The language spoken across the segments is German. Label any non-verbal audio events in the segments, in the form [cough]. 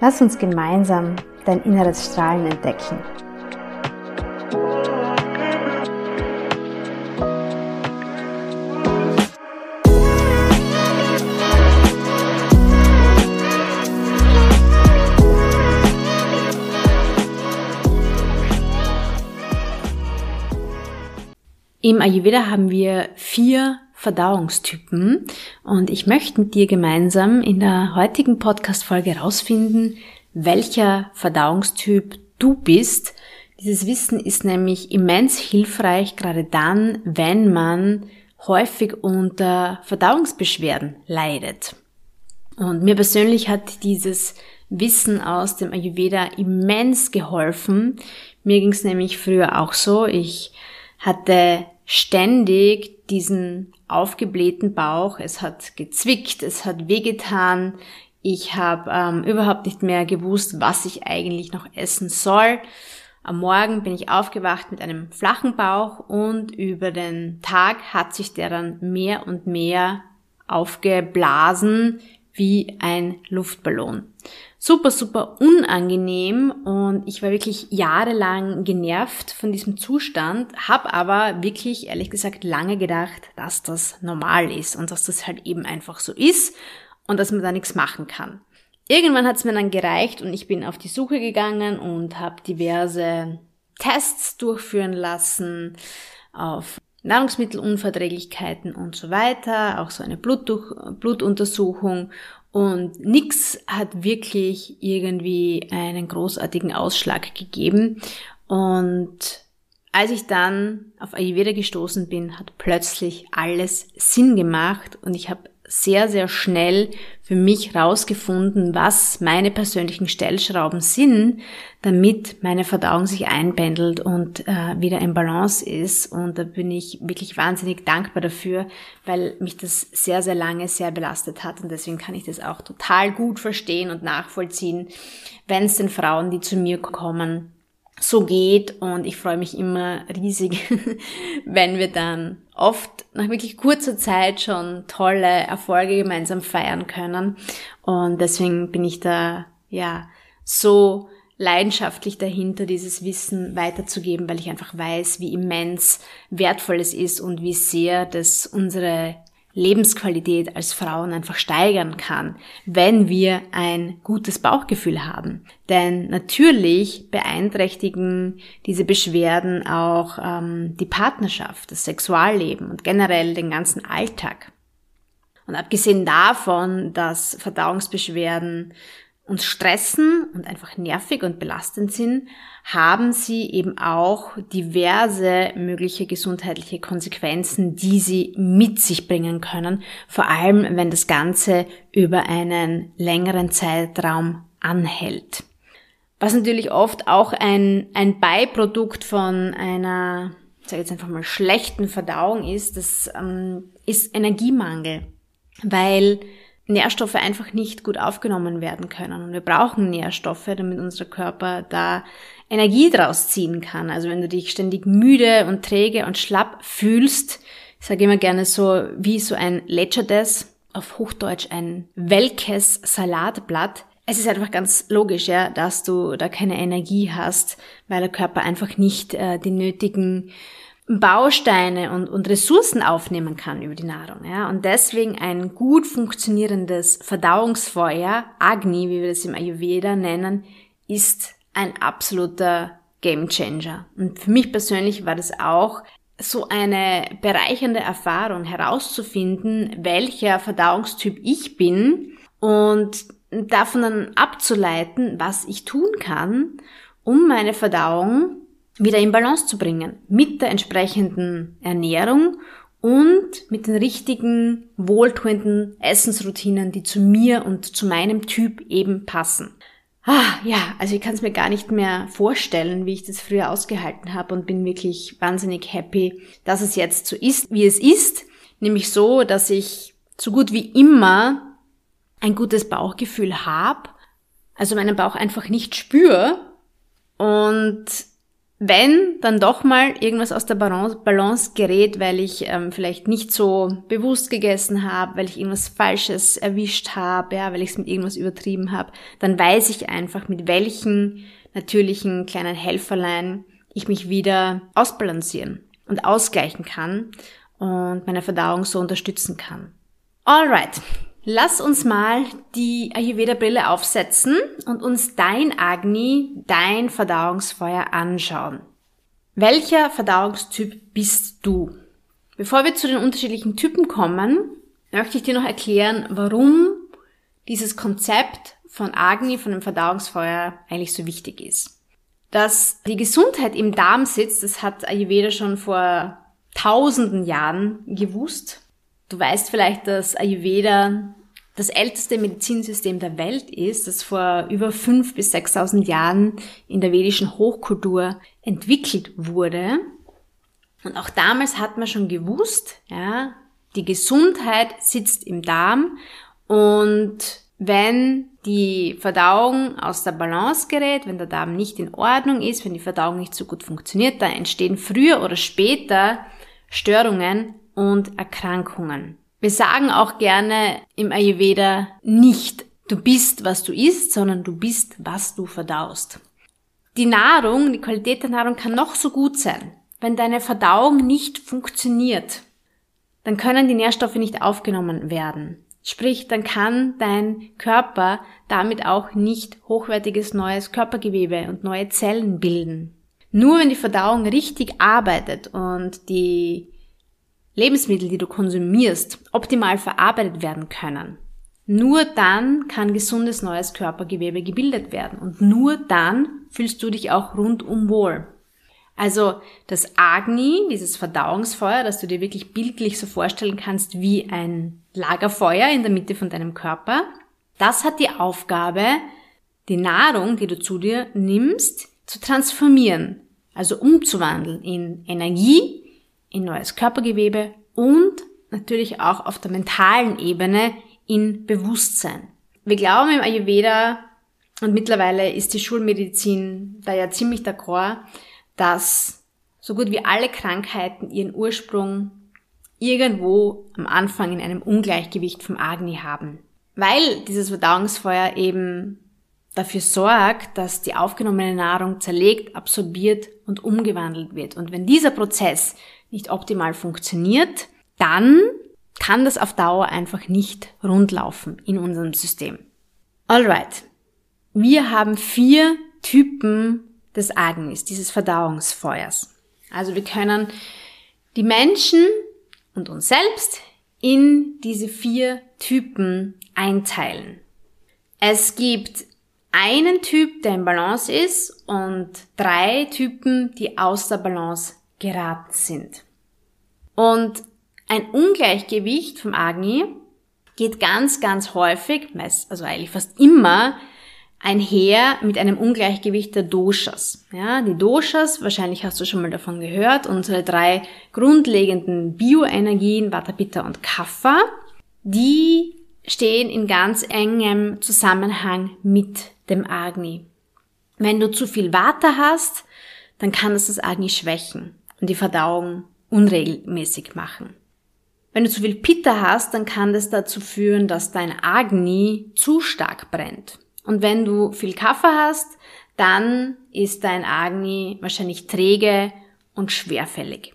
Lass uns gemeinsam dein inneres Strahlen entdecken. Im Ayurveda haben wir vier Verdauungstypen und ich möchte mit dir gemeinsam in der heutigen Podcast-Folge herausfinden, welcher Verdauungstyp du bist. Dieses Wissen ist nämlich immens hilfreich, gerade dann, wenn man häufig unter Verdauungsbeschwerden leidet. Und mir persönlich hat dieses Wissen aus dem Ayurveda immens geholfen. Mir ging es nämlich früher auch so. Ich hatte ständig diesen aufgeblähten Bauch. Es hat gezwickt, es hat wehgetan. Ich habe ähm, überhaupt nicht mehr gewusst, was ich eigentlich noch essen soll. Am Morgen bin ich aufgewacht mit einem flachen Bauch und über den Tag hat sich der dann mehr und mehr aufgeblasen wie ein Luftballon super, super unangenehm und ich war wirklich jahrelang genervt von diesem Zustand, habe aber wirklich, ehrlich gesagt, lange gedacht, dass das normal ist und dass das halt eben einfach so ist und dass man da nichts machen kann. Irgendwann hat es mir dann gereicht und ich bin auf die Suche gegangen und habe diverse Tests durchführen lassen auf Nahrungsmittelunverträglichkeiten und so weiter, auch so eine Blutuntersuchung und nix hat wirklich irgendwie einen großartigen Ausschlag gegeben. Und als ich dann auf Ayurveda gestoßen bin, hat plötzlich alles Sinn gemacht und ich habe sehr, sehr schnell für mich rausgefunden, was meine persönlichen Stellschrauben sind, damit meine Verdauung sich einpendelt und äh, wieder in Balance ist. Und da bin ich wirklich wahnsinnig dankbar dafür, weil mich das sehr, sehr lange sehr belastet hat. Und deswegen kann ich das auch total gut verstehen und nachvollziehen, wenn es den Frauen, die zu mir kommen, so geht und ich freue mich immer riesig, [laughs] wenn wir dann oft nach wirklich kurzer Zeit schon tolle Erfolge gemeinsam feiern können. Und deswegen bin ich da ja so leidenschaftlich dahinter, dieses Wissen weiterzugeben, weil ich einfach weiß, wie immens wertvoll es ist und wie sehr das unsere Lebensqualität als Frauen einfach steigern kann, wenn wir ein gutes Bauchgefühl haben. Denn natürlich beeinträchtigen diese Beschwerden auch ähm, die Partnerschaft, das Sexualleben und generell den ganzen Alltag. Und abgesehen davon, dass Verdauungsbeschwerden uns stressen und einfach nervig und belastend sind, haben sie eben auch diverse mögliche gesundheitliche Konsequenzen, die sie mit sich bringen können, vor allem wenn das Ganze über einen längeren Zeitraum anhält. Was natürlich oft auch ein, ein Beiprodukt von einer, ich sage jetzt einfach mal, schlechten Verdauung ist, das ähm, ist Energiemangel, weil Nährstoffe einfach nicht gut aufgenommen werden können. Und wir brauchen Nährstoffe, damit unser Körper da Energie draus ziehen kann. Also wenn du dich ständig müde und träge und schlapp fühlst, ich sage immer gerne so wie so ein Lecherdes, auf Hochdeutsch ein welkes Salatblatt. Es ist einfach ganz logisch, ja, dass du da keine Energie hast, weil der Körper einfach nicht äh, die nötigen Bausteine und, und Ressourcen aufnehmen kann über die Nahrung. Ja? Und deswegen ein gut funktionierendes Verdauungsfeuer, Agni, wie wir das im Ayurveda nennen, ist ein absoluter Game Changer. Und für mich persönlich war das auch so eine bereichernde Erfahrung herauszufinden, welcher Verdauungstyp ich bin und davon dann abzuleiten, was ich tun kann, um meine Verdauung wieder in Balance zu bringen mit der entsprechenden Ernährung und mit den richtigen, wohltuenden Essensroutinen, die zu mir und zu meinem Typ eben passen. Ah, ja, also ich kann es mir gar nicht mehr vorstellen, wie ich das früher ausgehalten habe und bin wirklich wahnsinnig happy, dass es jetzt so ist, wie es ist. Nämlich so, dass ich so gut wie immer ein gutes Bauchgefühl habe, also meinen Bauch einfach nicht spüre und wenn dann doch mal irgendwas aus der Balance, gerät, weil ich ähm, vielleicht nicht so bewusst gegessen habe, weil ich irgendwas Falsches erwischt habe, ja, weil ich es mit irgendwas übertrieben habe, dann weiß ich einfach, mit welchen natürlichen kleinen Helferlein ich mich wieder ausbalancieren und ausgleichen kann und meine Verdauung so unterstützen kann. Alright, Lass uns mal die Ayurveda-Brille aufsetzen und uns dein Agni, dein Verdauungsfeuer anschauen. Welcher Verdauungstyp bist du? Bevor wir zu den unterschiedlichen Typen kommen, möchte ich dir noch erklären, warum dieses Konzept von Agni, von dem Verdauungsfeuer eigentlich so wichtig ist. Dass die Gesundheit im Darm sitzt, das hat Ayurveda schon vor tausenden Jahren gewusst Du weißt vielleicht, dass Ayurveda das älteste Medizinsystem der Welt ist, das vor über 5.000 bis 6.000 Jahren in der vedischen Hochkultur entwickelt wurde. Und auch damals hat man schon gewusst, ja, die Gesundheit sitzt im Darm und wenn die Verdauung aus der Balance gerät, wenn der Darm nicht in Ordnung ist, wenn die Verdauung nicht so gut funktioniert, dann entstehen früher oder später Störungen und Erkrankungen. Wir sagen auch gerne im Ayurveda nicht, du bist, was du isst, sondern du bist, was du verdaust. Die Nahrung, die Qualität der Nahrung kann noch so gut sein. Wenn deine Verdauung nicht funktioniert, dann können die Nährstoffe nicht aufgenommen werden. Sprich, dann kann dein Körper damit auch nicht hochwertiges neues Körpergewebe und neue Zellen bilden. Nur wenn die Verdauung richtig arbeitet und die Lebensmittel, die du konsumierst, optimal verarbeitet werden können. Nur dann kann gesundes neues Körpergewebe gebildet werden und nur dann fühlst du dich auch rundum wohl. Also das Agni, dieses Verdauungsfeuer, das du dir wirklich bildlich so vorstellen kannst wie ein Lagerfeuer in der Mitte von deinem Körper, das hat die Aufgabe, die Nahrung, die du zu dir nimmst, zu transformieren, also umzuwandeln in Energie, in neues Körpergewebe und natürlich auch auf der mentalen Ebene in Bewusstsein. Wir glauben im Ayurveda und mittlerweile ist die Schulmedizin da ja ziemlich d'accord, dass so gut wie alle Krankheiten ihren Ursprung irgendwo am Anfang in einem Ungleichgewicht vom Agni haben. Weil dieses Verdauungsfeuer eben dafür sorgt, dass die aufgenommene Nahrung zerlegt, absorbiert und umgewandelt wird. Und wenn dieser Prozess nicht optimal funktioniert, dann kann das auf Dauer einfach nicht rundlaufen in unserem System. Alright. Wir haben vier Typen des Agnis, dieses Verdauungsfeuers. Also wir können die Menschen und uns selbst in diese vier Typen einteilen. Es gibt einen Typ, der in Balance ist und drei Typen, die aus der Balance geraten sind. Und ein Ungleichgewicht vom Agni geht ganz, ganz häufig, also eigentlich fast immer, einher mit einem Ungleichgewicht der Doshas. Ja, die Doshas, wahrscheinlich hast du schon mal davon gehört, unsere drei grundlegenden Bioenergien, Vata, Pitta und Kapha, die stehen in ganz engem Zusammenhang mit dem Agni. Wenn du zu viel Vata hast, dann kann das das Agni schwächen und die Verdauung unregelmäßig machen. Wenn du zu viel Pitta hast, dann kann das dazu führen, dass dein Agni zu stark brennt. Und wenn du viel Kaffer hast, dann ist dein Agni wahrscheinlich träge und schwerfällig.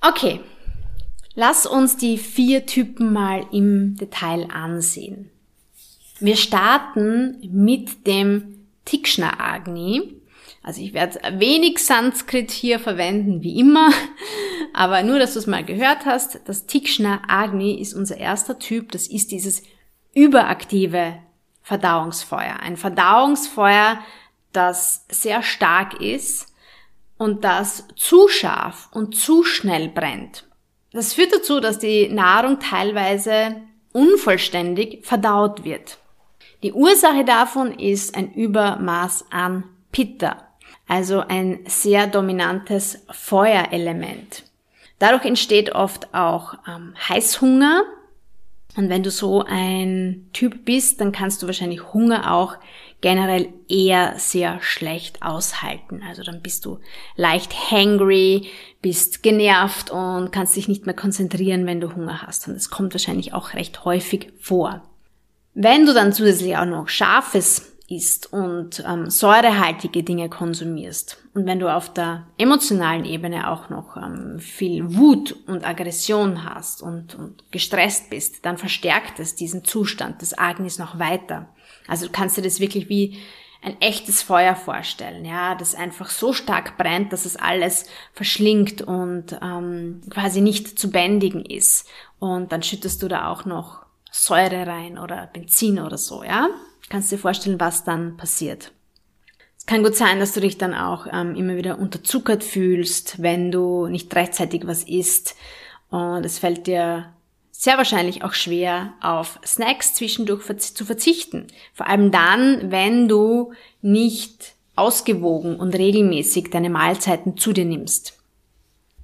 Okay, lass uns die vier Typen mal im Detail ansehen. Wir starten mit dem Tikshna Agni. Also ich werde wenig Sanskrit hier verwenden, wie immer, aber nur, dass du es mal gehört hast, das Tikshna Agni ist unser erster Typ, das ist dieses überaktive Verdauungsfeuer. Ein Verdauungsfeuer, das sehr stark ist und das zu scharf und zu schnell brennt. Das führt dazu, dass die Nahrung teilweise unvollständig verdaut wird. Die Ursache davon ist ein Übermaß an Pitta, also ein sehr dominantes Feuerelement. Dadurch entsteht oft auch ähm, Heißhunger. Und wenn du so ein Typ bist, dann kannst du wahrscheinlich Hunger auch generell eher sehr schlecht aushalten. Also dann bist du leicht hangry, bist genervt und kannst dich nicht mehr konzentrieren, wenn du Hunger hast. Und das kommt wahrscheinlich auch recht häufig vor. Wenn du dann zusätzlich auch noch Scharfes isst und ähm, säurehaltige Dinge konsumierst und wenn du auf der emotionalen Ebene auch noch ähm, viel Wut und Aggression hast und, und gestresst bist, dann verstärkt es diesen Zustand des Agnis noch weiter. Also du kannst dir das wirklich wie ein echtes Feuer vorstellen, ja, das einfach so stark brennt, dass es alles verschlingt und ähm, quasi nicht zu bändigen ist. Und dann schüttest du da auch noch Säure rein oder Benzin oder so, ja. Kannst dir vorstellen, was dann passiert. Es kann gut sein, dass du dich dann auch ähm, immer wieder unterzuckert fühlst, wenn du nicht rechtzeitig was isst und es fällt dir sehr wahrscheinlich auch schwer, auf Snacks zwischendurch zu verzichten. Vor allem dann, wenn du nicht ausgewogen und regelmäßig deine Mahlzeiten zu dir nimmst.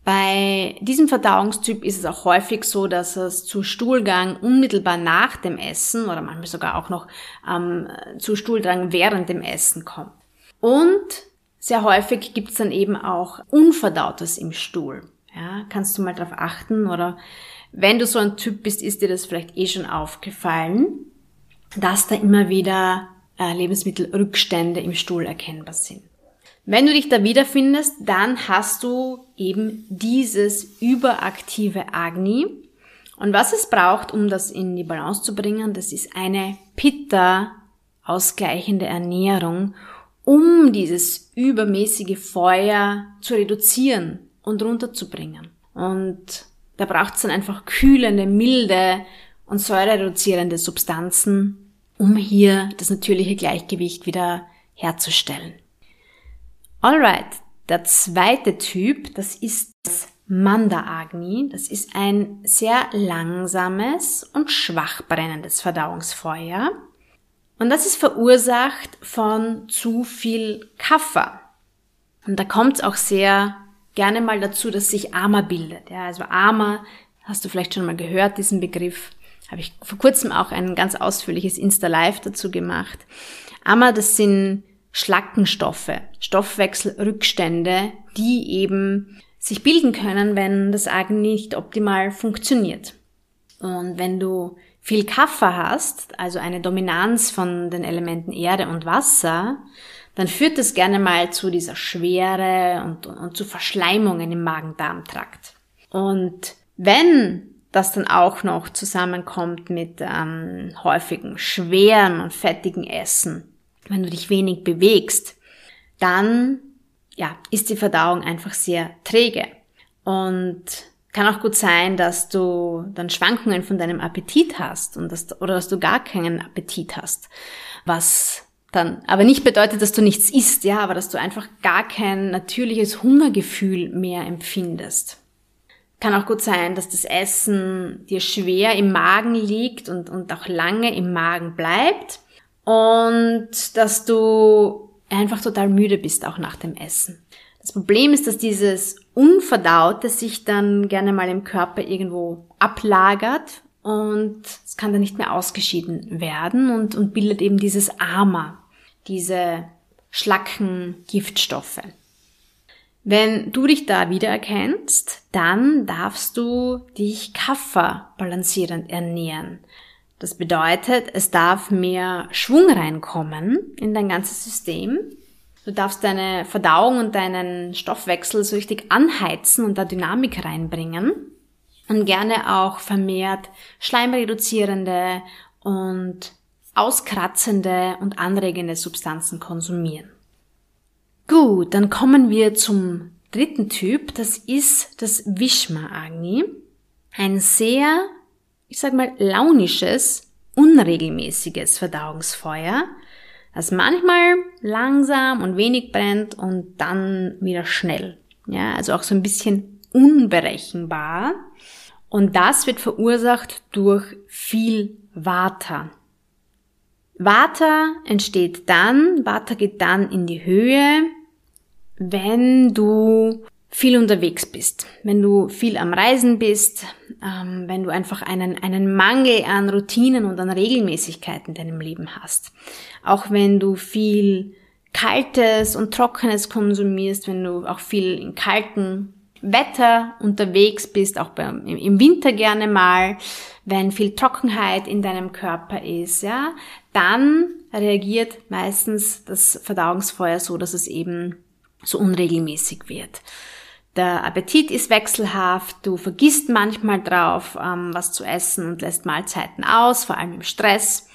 Bei diesem Verdauungstyp ist es auch häufig so, dass es zu Stuhlgang unmittelbar nach dem Essen oder manchmal sogar auch noch ähm, zu Stuhlgang während dem Essen kommt. Und sehr häufig gibt es dann eben auch Unverdautes im Stuhl. Ja, kannst du mal darauf achten oder wenn du so ein Typ bist, ist dir das vielleicht eh schon aufgefallen, dass da immer wieder äh, Lebensmittelrückstände im Stuhl erkennbar sind. Wenn du dich da wiederfindest, dann hast du eben dieses überaktive Agni. Und was es braucht, um das in die Balance zu bringen, das ist eine Pitta ausgleichende Ernährung, um dieses übermäßige Feuer zu reduzieren und runterzubringen. Und da braucht es dann einfach kühlende, milde und säurereduzierende Substanzen, um hier das natürliche Gleichgewicht wieder herzustellen. Alright, der zweite Typ, das ist das Manda Agni. Das ist ein sehr langsames und schwach brennendes Verdauungsfeuer. Und das ist verursacht von zu viel Kaffer. Und da kommt es auch sehr gerne mal dazu, dass sich Ama bildet. Ja, also Ama, hast du vielleicht schon mal gehört, diesen Begriff. Habe ich vor kurzem auch ein ganz ausführliches Insta-Live dazu gemacht. Ama, das sind Schlackenstoffe, Stoffwechselrückstände, die eben sich bilden können, wenn das Argen nicht optimal funktioniert. Und wenn du viel Kaffer hast, also eine Dominanz von den Elementen Erde und Wasser, dann führt das gerne mal zu dieser Schwere und, und zu Verschleimungen im Magen-Darm-Trakt. Und wenn das dann auch noch zusammenkommt mit ähm, häufigen schweren und fettigen Essen, wenn du dich wenig bewegst, dann ja, ist die Verdauung einfach sehr träge. Und kann auch gut sein, dass du dann Schwankungen von deinem Appetit hast und dass, oder dass du gar keinen Appetit hast, was dann aber nicht bedeutet, dass du nichts isst, ja, aber dass du einfach gar kein natürliches Hungergefühl mehr empfindest. Kann auch gut sein, dass das Essen dir schwer im Magen liegt und, und auch lange im Magen bleibt und dass du einfach total müde bist auch nach dem Essen. Das Problem ist, dass dieses Unverdaute sich dann gerne mal im Körper irgendwo ablagert und es kann dann nicht mehr ausgeschieden werden und, und bildet eben dieses Ama, diese schlacken Giftstoffe. Wenn du dich da wiedererkennst, dann darfst du dich kafferbalancierend ernähren. Das bedeutet, es darf mehr Schwung reinkommen in dein ganzes System. Du darfst deine Verdauung und deinen Stoffwechsel so richtig anheizen und da Dynamik reinbringen. Und gerne auch vermehrt schleimreduzierende und auskratzende und anregende Substanzen konsumieren. Gut, dann kommen wir zum dritten Typ. Das ist das Vishma Agni. Ein sehr, ich sag mal, launisches, unregelmäßiges Verdauungsfeuer, das manchmal langsam und wenig brennt und dann wieder schnell. Ja, also auch so ein bisschen unberechenbar. Und das wird verursacht durch viel Vata. Vata entsteht dann, Vata geht dann in die Höhe, wenn du viel unterwegs bist, wenn du viel am Reisen bist, ähm, wenn du einfach einen, einen Mangel an Routinen und an Regelmäßigkeiten in deinem Leben hast. Auch wenn du viel Kaltes und Trockenes konsumierst, wenn du auch viel in kalten Wetter unterwegs bist, auch beim, im Winter gerne mal, wenn viel Trockenheit in deinem Körper ist, ja, dann reagiert meistens das Verdauungsfeuer so, dass es eben so unregelmäßig wird. Der Appetit ist wechselhaft, du vergisst manchmal drauf, ähm, was zu essen und lässt Mahlzeiten aus, vor allem im Stress.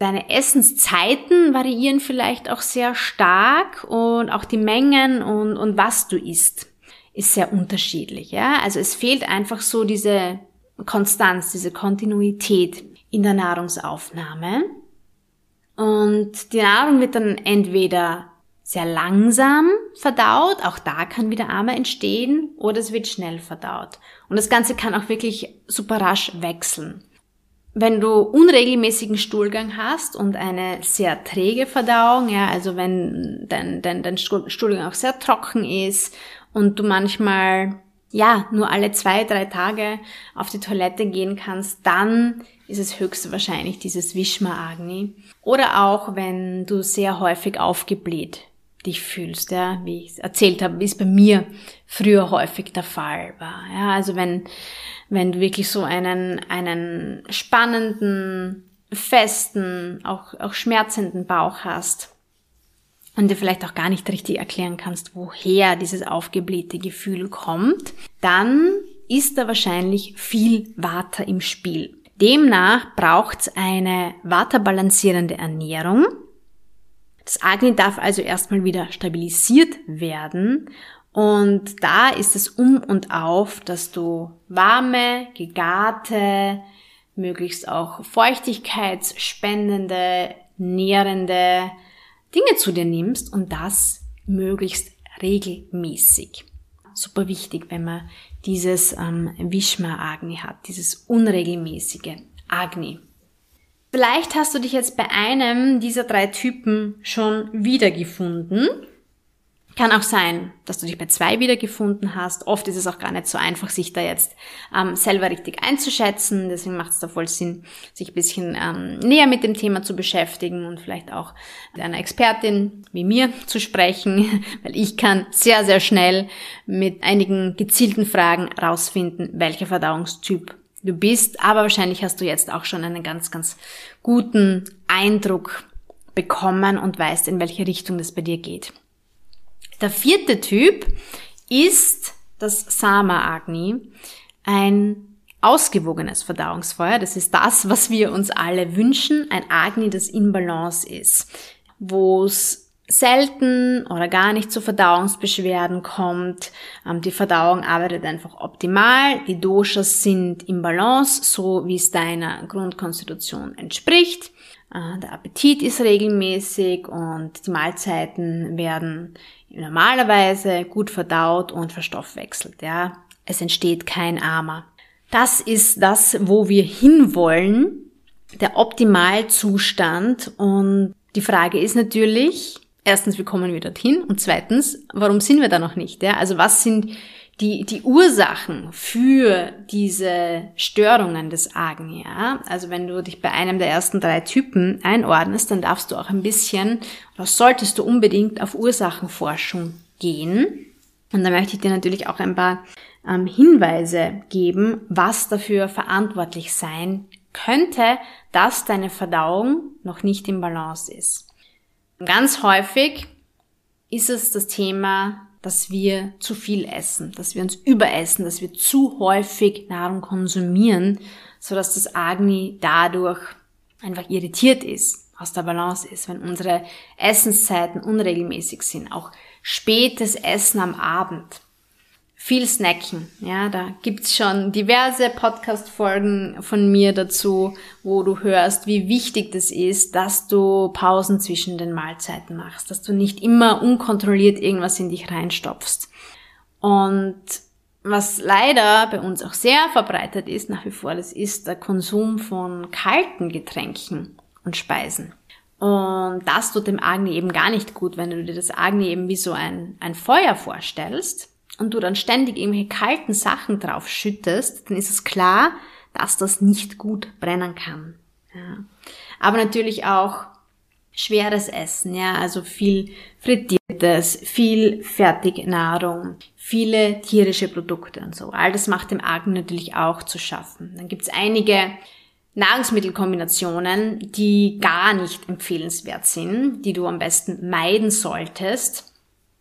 Deine Essenszeiten variieren vielleicht auch sehr stark und auch die Mengen und, und was du isst ist sehr unterschiedlich. Ja? Also es fehlt einfach so diese Konstanz, diese Kontinuität in der Nahrungsaufnahme. Und die Nahrung wird dann entweder sehr langsam verdaut, auch da kann wieder Arme entstehen, oder es wird schnell verdaut. Und das Ganze kann auch wirklich super rasch wechseln. Wenn du unregelmäßigen Stuhlgang hast und eine sehr träge Verdauung, ja, also wenn dein, dein, dein Stuhlgang auch sehr trocken ist und du manchmal ja, nur alle zwei, drei Tage auf die Toilette gehen kannst, dann ist es höchstwahrscheinlich dieses Vishma Agni. Oder auch, wenn du sehr häufig aufgebläht dich fühlst, ja, wie ich erzählt habe, wie es bei mir früher häufig der Fall war. Ja, also wenn, wenn du wirklich so einen, einen spannenden, festen, auch, auch schmerzenden Bauch hast und dir vielleicht auch gar nicht richtig erklären kannst, woher dieses aufgeblähte Gefühl kommt, dann ist da wahrscheinlich viel Vata im Spiel. Demnach braucht es eine Vata-balancierende Ernährung, das Agni darf also erstmal wieder stabilisiert werden und da ist es um und auf, dass du warme, gegarte, möglichst auch feuchtigkeitsspendende, nährende Dinge zu dir nimmst und das möglichst regelmäßig. Super wichtig, wenn man dieses ähm, Vishma Agni hat, dieses unregelmäßige Agni. Vielleicht hast du dich jetzt bei einem dieser drei Typen schon wiedergefunden. Kann auch sein, dass du dich bei zwei wiedergefunden hast. Oft ist es auch gar nicht so einfach, sich da jetzt ähm, selber richtig einzuschätzen. Deswegen macht es da voll Sinn, sich ein bisschen ähm, näher mit dem Thema zu beschäftigen und vielleicht auch mit einer Expertin wie mir zu sprechen, [laughs] weil ich kann sehr, sehr schnell mit einigen gezielten Fragen rausfinden, welcher Verdauungstyp du bist, aber wahrscheinlich hast du jetzt auch schon einen ganz, ganz guten Eindruck bekommen und weißt, in welche Richtung das bei dir geht. Der vierte Typ ist das Sama Agni, ein ausgewogenes Verdauungsfeuer. Das ist das, was wir uns alle wünschen, ein Agni, das in Balance ist, wo es selten oder gar nicht zu Verdauungsbeschwerden kommt. Ähm, die Verdauung arbeitet einfach optimal. Die Doshas sind im Balance, so wie es deiner Grundkonstitution entspricht. Äh, der Appetit ist regelmäßig und die Mahlzeiten werden normalerweise gut verdaut und verstoffwechselt. Ja, es entsteht kein Armer. Das ist das, wo wir hinwollen, der Optimalzustand. Und die Frage ist natürlich, erstens, wie kommen wir dorthin? Und zweitens, warum sind wir da noch nicht? Ja? Also was sind die, die Ursachen für diese Störungen des Agni? Ja? Also wenn du dich bei einem der ersten drei Typen einordnest, dann darfst du auch ein bisschen, oder solltest du unbedingt auf Ursachenforschung gehen. Und da möchte ich dir natürlich auch ein paar ähm, Hinweise geben, was dafür verantwortlich sein könnte, dass deine Verdauung noch nicht im Balance ist. Ganz häufig ist es das Thema, dass wir zu viel essen, dass wir uns überessen, dass wir zu häufig Nahrung konsumieren, so dass das Agni dadurch einfach irritiert ist. aus der Balance ist, wenn unsere Essenszeiten unregelmäßig sind, auch spätes Essen am Abend, viel Snacken. Ja, da gibt's schon diverse Podcast-Folgen von mir dazu, wo du hörst, wie wichtig das ist, dass du Pausen zwischen den Mahlzeiten machst, dass du nicht immer unkontrolliert irgendwas in dich reinstopfst. Und was leider bei uns auch sehr verbreitet ist, nach wie vor, das ist der Konsum von kalten Getränken und Speisen. Und das tut dem Agni eben gar nicht gut, wenn du dir das Agni eben wie so ein, ein Feuer vorstellst und du dann ständig irgendwelche kalten Sachen drauf schüttest, dann ist es klar, dass das nicht gut brennen kann. Ja. Aber natürlich auch schweres Essen, ja, also viel frittiertes, viel Fertignahrung, viele tierische Produkte und so. All das macht dem Argen natürlich auch zu schaffen. Dann gibt's einige Nahrungsmittelkombinationen, die gar nicht empfehlenswert sind, die du am besten meiden solltest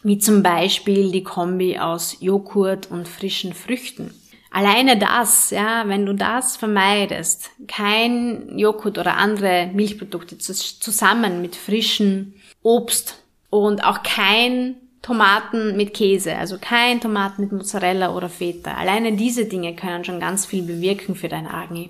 wie zum Beispiel die Kombi aus Joghurt und frischen Früchten. Alleine das, ja, wenn du das vermeidest, kein Joghurt oder andere Milchprodukte zusammen mit frischen Obst und auch kein Tomaten mit Käse, also kein Tomaten mit Mozzarella oder Feta. Alleine diese Dinge können schon ganz viel bewirken für dein Agni.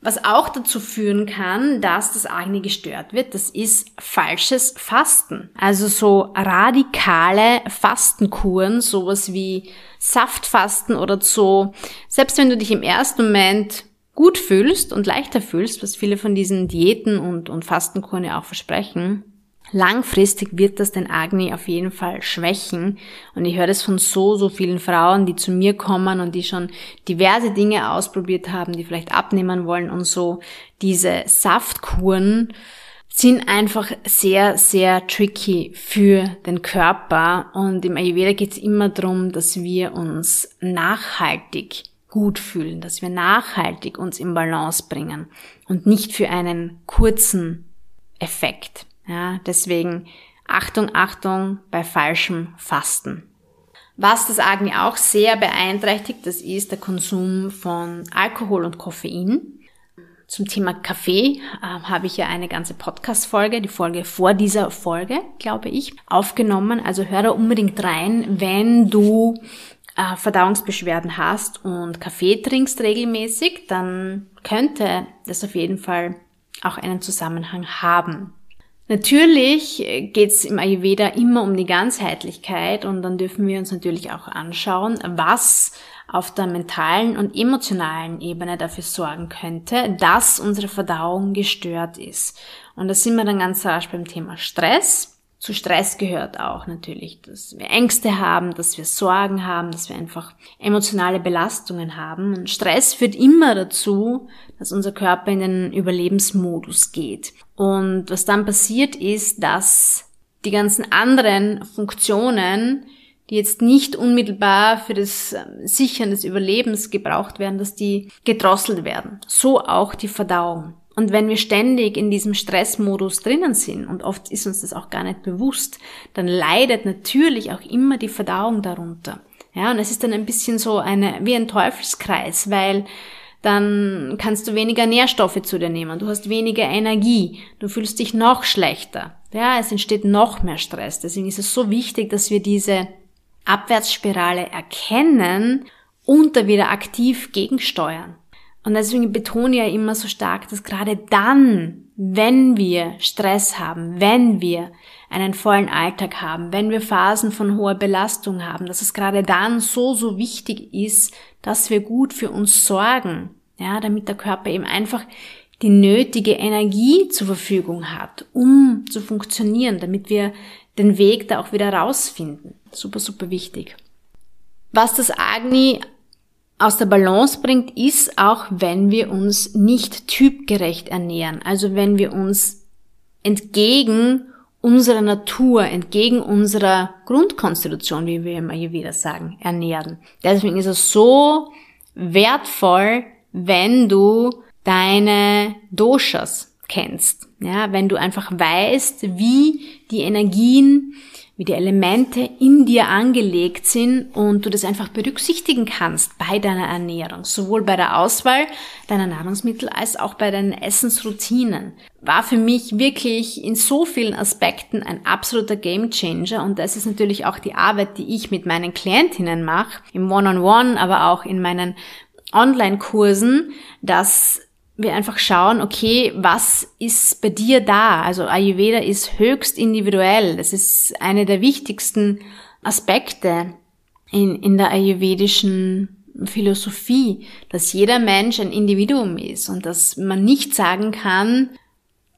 Was auch dazu führen kann, dass das Agni gestört wird, das ist falsches Fasten. Also so radikale Fastenkuren, sowas wie Saftfasten oder so. Selbst wenn du dich im ersten Moment gut fühlst und leichter fühlst, was viele von diesen Diäten und, und Fastenkuren ja auch versprechen, Langfristig wird das den Agni auf jeden Fall schwächen. Und ich höre das von so, so vielen Frauen, die zu mir kommen und die schon diverse Dinge ausprobiert haben, die vielleicht abnehmen wollen und so. Diese Saftkuren sind einfach sehr, sehr tricky für den Körper. Und im Ayurveda geht es immer darum, dass wir uns nachhaltig gut fühlen, dass wir nachhaltig uns in Balance bringen und nicht für einen kurzen Effekt. Ja, deswegen Achtung, Achtung bei falschem Fasten. Was das Agni auch sehr beeinträchtigt, das ist der Konsum von Alkohol und Koffein. Zum Thema Kaffee äh, habe ich ja eine ganze Podcast-Folge, die Folge vor dieser Folge, glaube ich, aufgenommen. Also hör da unbedingt rein, wenn du äh, Verdauungsbeschwerden hast und Kaffee trinkst regelmäßig, dann könnte das auf jeden Fall auch einen Zusammenhang haben. Natürlich geht es im Ayurveda immer um die Ganzheitlichkeit und dann dürfen wir uns natürlich auch anschauen, was auf der mentalen und emotionalen Ebene dafür sorgen könnte, dass unsere Verdauung gestört ist. Und da sind wir dann ganz rasch beim Thema Stress. Zu Stress gehört auch natürlich, dass wir Ängste haben, dass wir Sorgen haben, dass wir einfach emotionale Belastungen haben. Und Stress führt immer dazu, dass unser Körper in den Überlebensmodus geht. Und was dann passiert ist, dass die ganzen anderen Funktionen, die jetzt nicht unmittelbar für das ähm, Sichern des Überlebens gebraucht werden, dass die gedrosselt werden. So auch die Verdauung. Und wenn wir ständig in diesem Stressmodus drinnen sind, und oft ist uns das auch gar nicht bewusst, dann leidet natürlich auch immer die Verdauung darunter. Ja, und es ist dann ein bisschen so eine, wie ein Teufelskreis, weil dann kannst du weniger Nährstoffe zu dir nehmen, du hast weniger Energie, du fühlst dich noch schlechter. Ja, es entsteht noch mehr Stress. Deswegen ist es so wichtig, dass wir diese Abwärtsspirale erkennen und da wieder aktiv gegensteuern. Und deswegen betone ich ja immer so stark, dass gerade dann, wenn wir Stress haben, wenn wir einen vollen Alltag haben, wenn wir Phasen von hoher Belastung haben, dass es gerade dann so, so wichtig ist, dass wir gut für uns sorgen, ja, damit der Körper eben einfach die nötige Energie zur Verfügung hat, um zu funktionieren, damit wir den Weg da auch wieder rausfinden. Super, super wichtig. Was das Agni aus der Balance bringt, ist auch, wenn wir uns nicht typgerecht ernähren. Also wenn wir uns entgegen unserer Natur, entgegen unserer Grundkonstitution, wie wir immer hier wieder sagen, ernähren. Deswegen ist es so wertvoll, wenn du deine Doshas kennst. Ja, wenn du einfach weißt, wie die Energien wie die Elemente in dir angelegt sind und du das einfach berücksichtigen kannst bei deiner Ernährung, sowohl bei der Auswahl deiner Nahrungsmittel als auch bei deinen Essensroutinen. War für mich wirklich in so vielen Aspekten ein absoluter Gamechanger und das ist natürlich auch die Arbeit, die ich mit meinen Klientinnen mache, im One-on-One, -on -One, aber auch in meinen Online-Kursen, dass wir einfach schauen, okay, was ist bei dir da? Also Ayurveda ist höchst individuell. Das ist eine der wichtigsten Aspekte in, in der ayurvedischen Philosophie, dass jeder Mensch ein Individuum ist und dass man nicht sagen kann,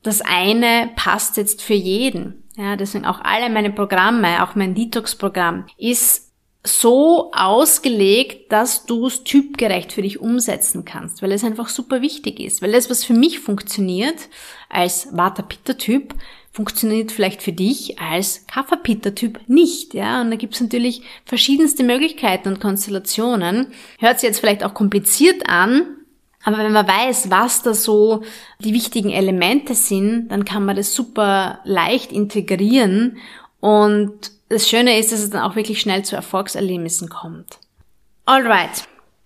das eine passt jetzt für jeden. Ja, deswegen auch alle meine Programme, auch mein Detox-Programm ist so ausgelegt, dass du es typgerecht für dich umsetzen kannst, weil es einfach super wichtig ist. Weil das, was für mich funktioniert als Vata-Pitta-Typ, funktioniert vielleicht für dich als Kapha-Pitta-Typ nicht, ja. Und da gibt's natürlich verschiedenste Möglichkeiten und Konstellationen. Hört sich jetzt vielleicht auch kompliziert an, aber wenn man weiß, was da so die wichtigen Elemente sind, dann kann man das super leicht integrieren und das Schöne ist, dass es dann auch wirklich schnell zu Erfolgserlebnissen kommt. Alright.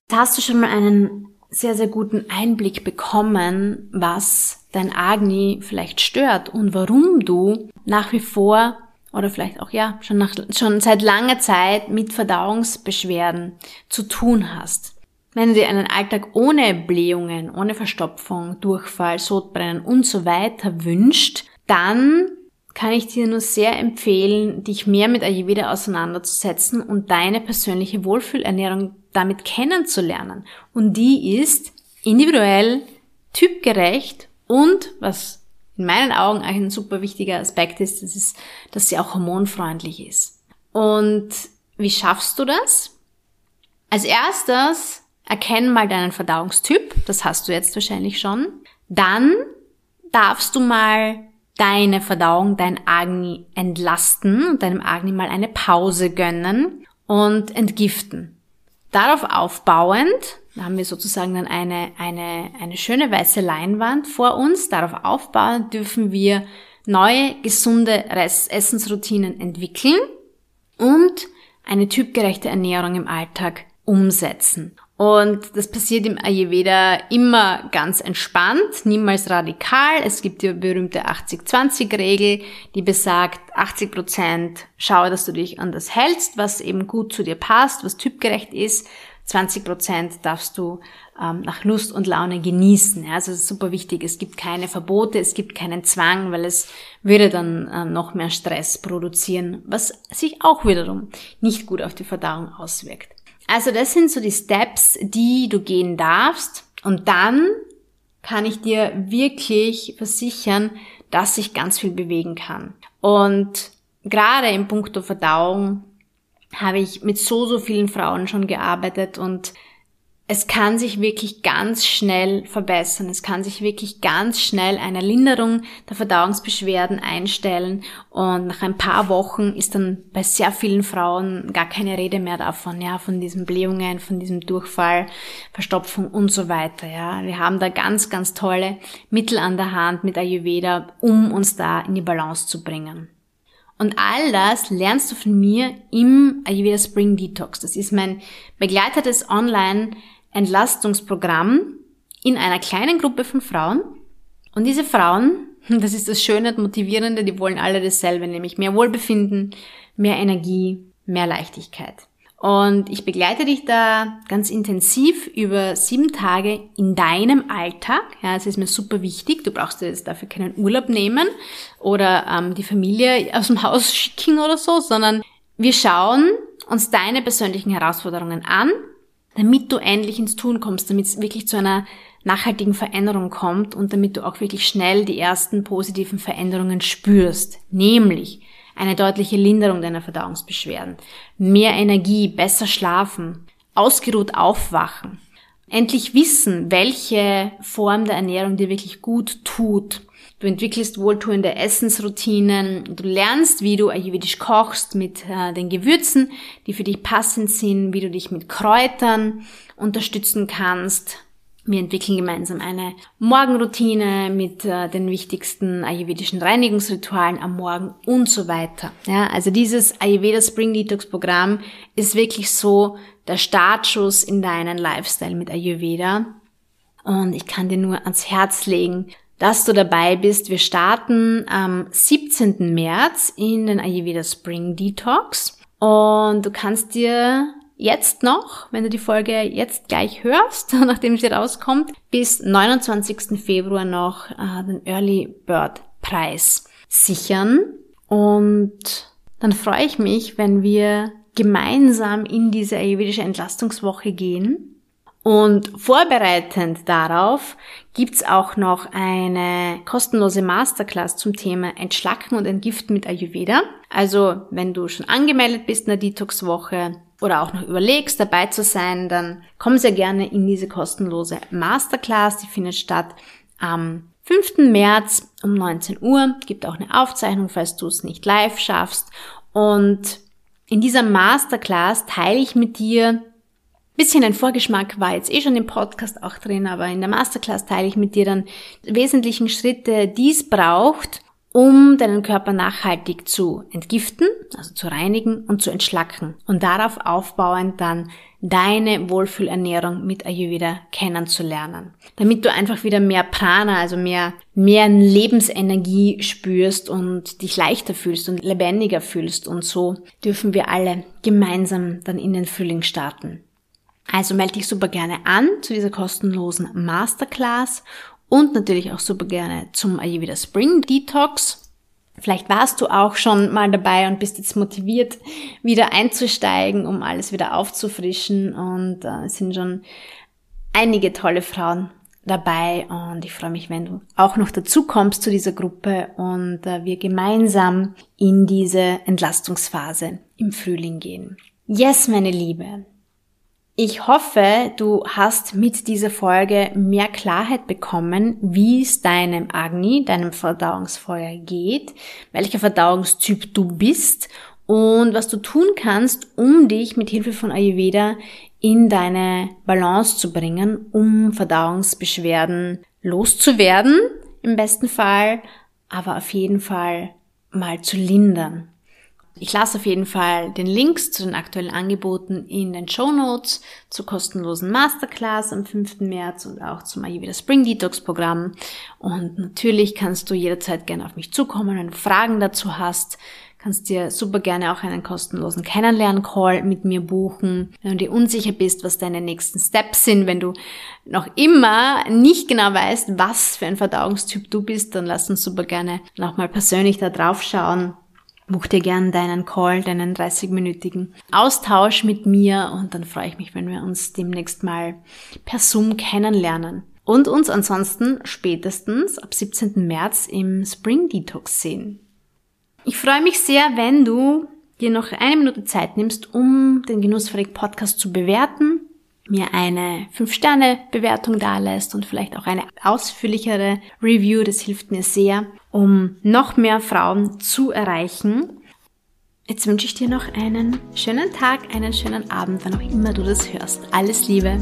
Da hast du schon mal einen sehr, sehr guten Einblick bekommen, was dein Agni vielleicht stört und warum du nach wie vor oder vielleicht auch ja schon nach, schon seit langer Zeit mit Verdauungsbeschwerden zu tun hast. Wenn du dir einen Alltag ohne Blähungen, ohne Verstopfung, Durchfall, Sodbrennen und so weiter wünscht, dann kann ich dir nur sehr empfehlen, dich mehr mit Ayurveda auseinanderzusetzen und deine persönliche Wohlfühlernährung damit kennenzulernen. Und die ist individuell, typgerecht und, was in meinen Augen ein super wichtiger Aspekt ist, das ist, dass sie auch hormonfreundlich ist. Und wie schaffst du das? Als erstes erkenn mal deinen Verdauungstyp, das hast du jetzt wahrscheinlich schon. Dann darfst du mal deine Verdauung, dein Agni entlasten und deinem Agni mal eine Pause gönnen und entgiften. Darauf aufbauend, da haben wir sozusagen dann eine, eine, eine schöne weiße Leinwand vor uns, darauf aufbauend dürfen wir neue, gesunde Essensroutinen entwickeln und eine typgerechte Ernährung im Alltag umsetzen. Und das passiert im Ayurveda immer ganz entspannt, niemals radikal. Es gibt die berühmte 80-20-Regel, die besagt, 80 Prozent schaue, dass du dich an das hältst, was eben gut zu dir passt, was typgerecht ist. 20 Prozent darfst du ähm, nach Lust und Laune genießen. Ja, also das ist super wichtig. Es gibt keine Verbote, es gibt keinen Zwang, weil es würde dann äh, noch mehr Stress produzieren, was sich auch wiederum nicht gut auf die Verdauung auswirkt. Also das sind so die Steps, die du gehen darfst. Und dann kann ich dir wirklich versichern, dass sich ganz viel bewegen kann. Und gerade im Punkto Verdauung habe ich mit so, so vielen Frauen schon gearbeitet und es kann sich wirklich ganz schnell verbessern. Es kann sich wirklich ganz schnell eine Linderung der Verdauungsbeschwerden einstellen. Und nach ein paar Wochen ist dann bei sehr vielen Frauen gar keine Rede mehr davon, ja, von diesen Blähungen, von diesem Durchfall, Verstopfung und so weiter, ja. Wir haben da ganz, ganz tolle Mittel an der Hand mit Ayurveda, um uns da in die Balance zu bringen. Und all das lernst du von mir im Ayurveda Spring Detox. Das ist mein begleitetes Online-Entlastungsprogramm in einer kleinen Gruppe von Frauen. Und diese Frauen, [laughs] das ist das Schöne und Motivierende, die wollen alle dasselbe, nämlich mehr Wohlbefinden, mehr Energie, mehr Leichtigkeit. Und ich begleite dich da ganz intensiv über sieben Tage in deinem Alltag. Ja, es ist mir super wichtig. Du brauchst dir jetzt dafür keinen Urlaub nehmen oder ähm, die Familie [laughs] aus dem Haus schicken oder so, sondern wir schauen uns deine persönlichen Herausforderungen an, damit du endlich ins Tun kommst, damit es wirklich zu einer nachhaltigen Veränderung kommt und damit du auch wirklich schnell die ersten positiven Veränderungen spürst. Nämlich, eine deutliche Linderung deiner Verdauungsbeschwerden, mehr Energie, besser schlafen, ausgeruht aufwachen, endlich wissen, welche Form der Ernährung dir wirklich gut tut. Du entwickelst wohltuende Essensroutinen, du lernst, wie du ayurvedisch kochst mit äh, den Gewürzen, die für dich passend sind, wie du dich mit Kräutern unterstützen kannst, Wir entwickeln gemeinsam eine Morgenroutine mit äh, den wichtigsten ayurvedischen Reinigungsritualen am Morgen und so weiter. Ja, also dieses Ayurveda Spring Detox Programm ist wirklich so der Startschuss in deinen Lifestyle mit Ayurveda. Und ich kann dir nur ans Herz legen, dass du dabei bist. Wir starten am 17. März in den Ayurveda Spring Detox. Und du kannst dir jetzt noch, wenn du die Folge jetzt gleich hörst, [laughs] nachdem sie rauskommt, bis 29. Februar noch äh, den Early Bird Preis sichern. Und dann freue ich mich, wenn wir gemeinsam in diese ayurvedische Entlastungswoche gehen. Und vorbereitend darauf gibt's auch noch eine kostenlose Masterclass zum Thema Entschlacken und Entgiften mit Ayurveda. Also wenn du schon angemeldet bist in der Detox-Woche, oder auch noch überlegst, dabei zu sein, dann komm sehr gerne in diese kostenlose Masterclass. Die findet statt am 5. März um 19 Uhr. Gibt auch eine Aufzeichnung, falls du es nicht live schaffst. Und in dieser Masterclass teile ich mit dir bisschen ein Vorgeschmack war jetzt eh schon im Podcast auch drin, aber in der Masterclass teile ich mit dir dann wesentlichen Schritte, die es braucht, um deinen Körper nachhaltig zu entgiften, also zu reinigen und zu entschlacken und darauf aufbauend dann deine Wohlfühlernährung mit Ayurveda kennenzulernen. Damit du einfach wieder mehr Prana, also mehr, mehr Lebensenergie spürst und dich leichter fühlst und lebendiger fühlst und so dürfen wir alle gemeinsam dann in den Frühling starten. Also melde dich super gerne an zu dieser kostenlosen Masterclass und natürlich auch super gerne zum Ayurveda Spring Detox. Vielleicht warst du auch schon mal dabei und bist jetzt motiviert, wieder einzusteigen, um alles wieder aufzufrischen. Und äh, es sind schon einige tolle Frauen dabei und ich freue mich, wenn du auch noch dazu kommst zu dieser Gruppe und äh, wir gemeinsam in diese Entlastungsphase im Frühling gehen. Yes, meine Liebe, ich hoffe, du hast mit dieser Folge mehr Klarheit bekommen, wie es deinem Agni, deinem Verdauungsfeuer geht, welcher Verdauungstyp du bist und was du tun kannst, um dich mit Hilfe von Ayurveda in deine Balance zu bringen, um Verdauungsbeschwerden loszuwerden, im besten Fall, aber auf jeden Fall mal zu lindern. Ich lasse auf jeden Fall den Links zu den aktuellen Angeboten in den Show Notes zur kostenlosen Masterclass am 5. März und auch zum Ayurveda Spring Detox Programm. Und natürlich kannst du jederzeit gerne auf mich zukommen, wenn du Fragen dazu hast. Kannst dir super gerne auch einen kostenlosen Kennenlern-Call mit mir buchen. Wenn du dir unsicher bist, was deine nächsten Steps sind, wenn du noch immer nicht genau weißt, was für ein Verdauungstyp du bist, dann lass uns super gerne nochmal persönlich da drauf schauen Buch dir gern deinen Call, deinen 30-minütigen Austausch mit mir und dann freue ich mich, wenn wir uns demnächst mal per Zoom kennenlernen. Und uns ansonsten spätestens ab 17. März im Spring Detox sehen. Ich freue mich sehr, wenn du dir noch eine Minute Zeit nimmst, um den Genussfreak Podcast zu bewerten mir eine 5-Sterne-Bewertung dalässt und vielleicht auch eine ausführlichere Review. Das hilft mir sehr, um noch mehr Frauen zu erreichen. Jetzt wünsche ich dir noch einen schönen Tag, einen schönen Abend, wann auch immer du das hörst. Alles Liebe!